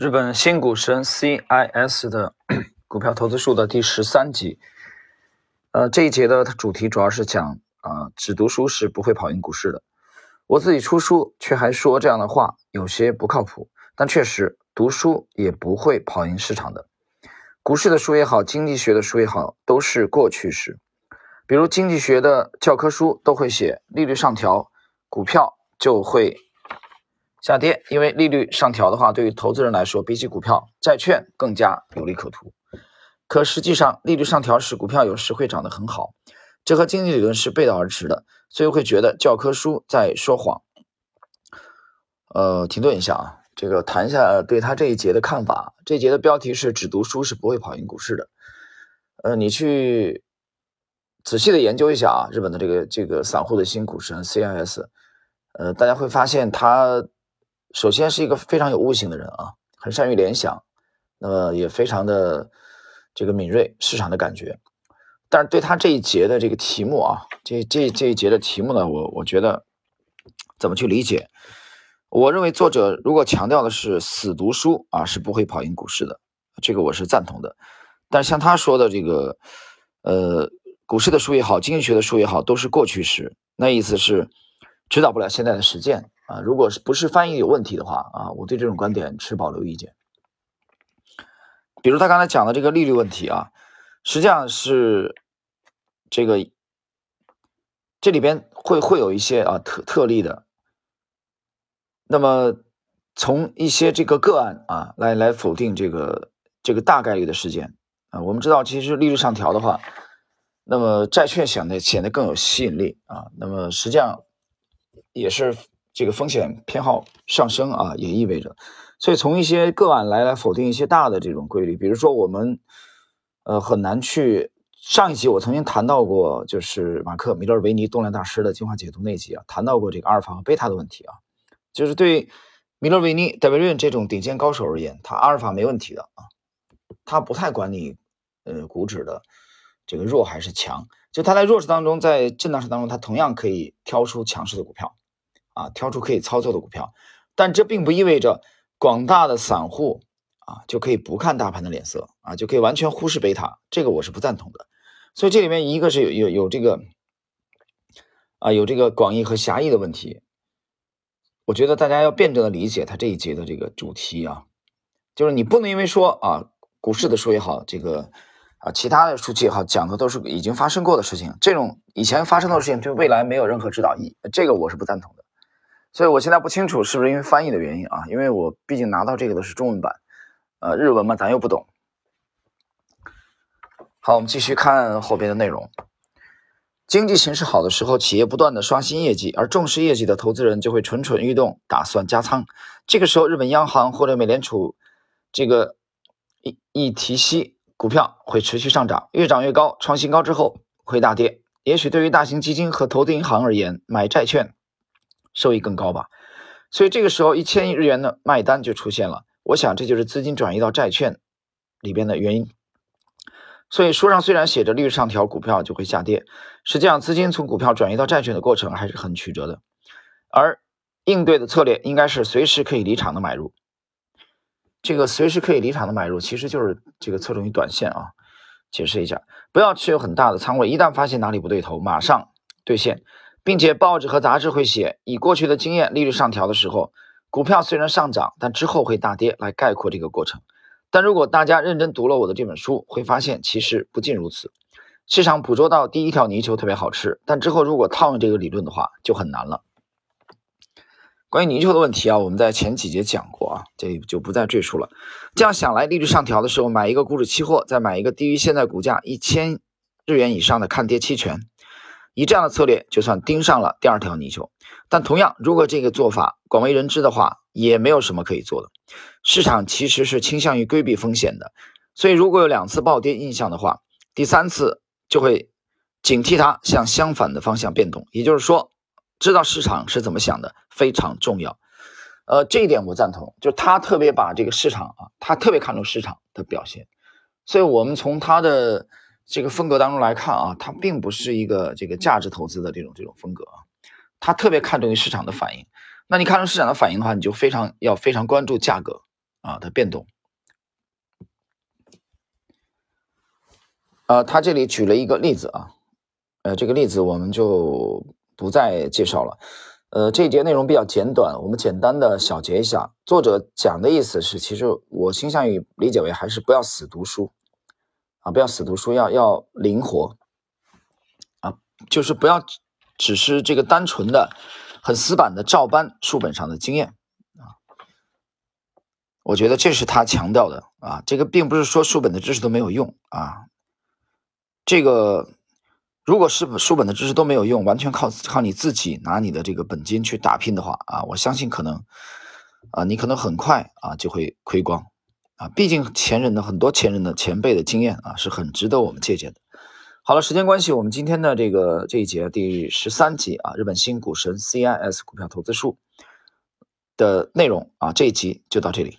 日本新股神 CIS 的 股票投资术的第十三集，呃，这一节的主题主要是讲啊，只读书是不会跑赢股市的。我自己出书却还说这样的话，有些不靠谱。但确实，读书也不会跑赢市场的。股市的书也好，经济学的书也好，都是过去式。比如经济学的教科书都会写，利率上调，股票就会。下跌，因为利率上调的话，对于投资人来说，比起股票，债券更加有利可图。可实际上，利率上调时，股票有时会涨得很好，这和经济理论是背道而驰的，所以会觉得教科书在说谎。呃，停顿一下啊，这个谈一下对他这一节的看法。这一节的标题是“只读书是不会跑赢股市的”。呃，你去仔细的研究一下啊，日本的这个这个散户的新股神 CIS，呃，大家会发现他。首先是一个非常有悟性的人啊，很善于联想，那么也非常的这个敏锐市场的感觉。但是对他这一节的这个题目啊，这这这一节的题目呢，我我觉得怎么去理解？我认为作者如果强调的是死读书啊，是不会跑赢股市的，这个我是赞同的。但像他说的这个，呃，股市的书也好，经济学的书也好，都是过去式，那意思是指导不了现在的实践。啊，如果是不是翻译有问题的话啊，我对这种观点持保留意见。比如他刚才讲的这个利率问题啊，实际上是这个这里边会会有一些啊特特例的。那么从一些这个个案啊来来否定这个这个大概率的事件啊，我们知道其实利率上调的话，那么债券显得显得更有吸引力啊，那么实际上也是。这个风险偏好上升啊，也意味着，所以从一些个案来来否定一些大的这种规律，比如说我们呃很难去上一集我曾经谈到过，就是马克米勒维尼动量大师的进化解读那集啊，谈到过这个阿尔法和贝塔的问题啊，就是对米勒维尼、戴维润这种顶尖高手而言，他阿尔法没问题的啊，他不太管你呃股指的这个弱还是强，就他在弱势当中，在震荡市当中，他同样可以挑出强势的股票。啊，挑出可以操作的股票，但这并不意味着广大的散户啊就可以不看大盘的脸色啊，就可以完全忽视贝塔，这个我是不赞同的。所以这里面一个是有有有这个啊有这个广义和狭义的问题，我觉得大家要辩证的理解它这一节的这个主题啊，就是你不能因为说啊股市的书也好，这个。啊，其他的书籍也好，讲的都是已经发生过的事情，这种以前发生的事情对未来没有任何指导意义，这个我是不赞同的。所以我现在不清楚是不是因为翻译的原因啊，因为我毕竟拿到这个的是中文版，呃，日文嘛咱又不懂。好，我们继续看后边的内容。经济形势好的时候，企业不断的刷新业绩，而重视业绩的投资人就会蠢蠢欲动，打算加仓。这个时候，日本央行或者美联储这个一一提息。股票会持续上涨，越涨越高，创新高之后会大跌。也许对于大型基金和投资银行而言，买债券收益更高吧。所以这个时候，一千亿日元的卖单就出现了。我想这就是资金转移到债券里边的原因。所以书上虽然写着利率上调，股票就会下跌，实际上资金从股票转移到债券的过程还是很曲折的。而应对的策略应该是随时可以离场的买入。这个随时可以离场的买入，其实就是这个侧重于短线啊。解释一下，不要持有很大的仓位，一旦发现哪里不对头，马上兑现，并且报纸和杂志会写以过去的经验，利率上调的时候，股票虽然上涨，但之后会大跌，来概括这个过程。但如果大家认真读了我的这本书，会发现其实不尽如此。市场捕捉到第一条泥鳅特别好吃，但之后如果套用这个理论的话，就很难了。关于泥鳅的问题啊，我们在前几节讲过啊，这里就不再赘述了。这样想来，利率上调的时候买一个股指期货，再买一个低于现在股价一千日元以上的看跌期权，以这样的策略就算盯上了第二条泥鳅。但同样，如果这个做法广为人知的话，也没有什么可以做的。市场其实是倾向于规避风险的，所以如果有两次暴跌印象的话，第三次就会警惕它向相反的方向变动。也就是说。知道市场是怎么想的非常重要，呃，这一点我赞同。就他特别把这个市场啊，他特别看重市场的表现，所以我们从他的这个风格当中来看啊，它并不是一个这个价值投资的这种这种风格啊，他特别看重于市场的反应。那你看重市场的反应的话，你就非常要非常关注价格啊的变动。呃，他这里举了一个例子啊，呃，这个例子我们就不再介绍了。呃，这一节内容比较简短，我们简单的小结一下。作者讲的意思是，其实我倾向于理解为还是不要死读书啊，不要死读书，要要灵活啊，就是不要只是这个单纯的、很死板的照搬书本上的经验啊。我觉得这是他强调的啊，这个并不是说书本的知识都没有用啊。这个，如果是书本的知识都没有用，完全靠靠你自己拿你的这个本金去打拼的话啊，我相信可能，啊，你可能很快啊就会亏光，啊，毕竟前人的很多前人的前辈的经验啊是很值得我们借鉴的。好了，时间关系，我们今天的这个这一节第十三集啊，日本新股神 CIS 股票投资术的内容啊，这一集就到这里。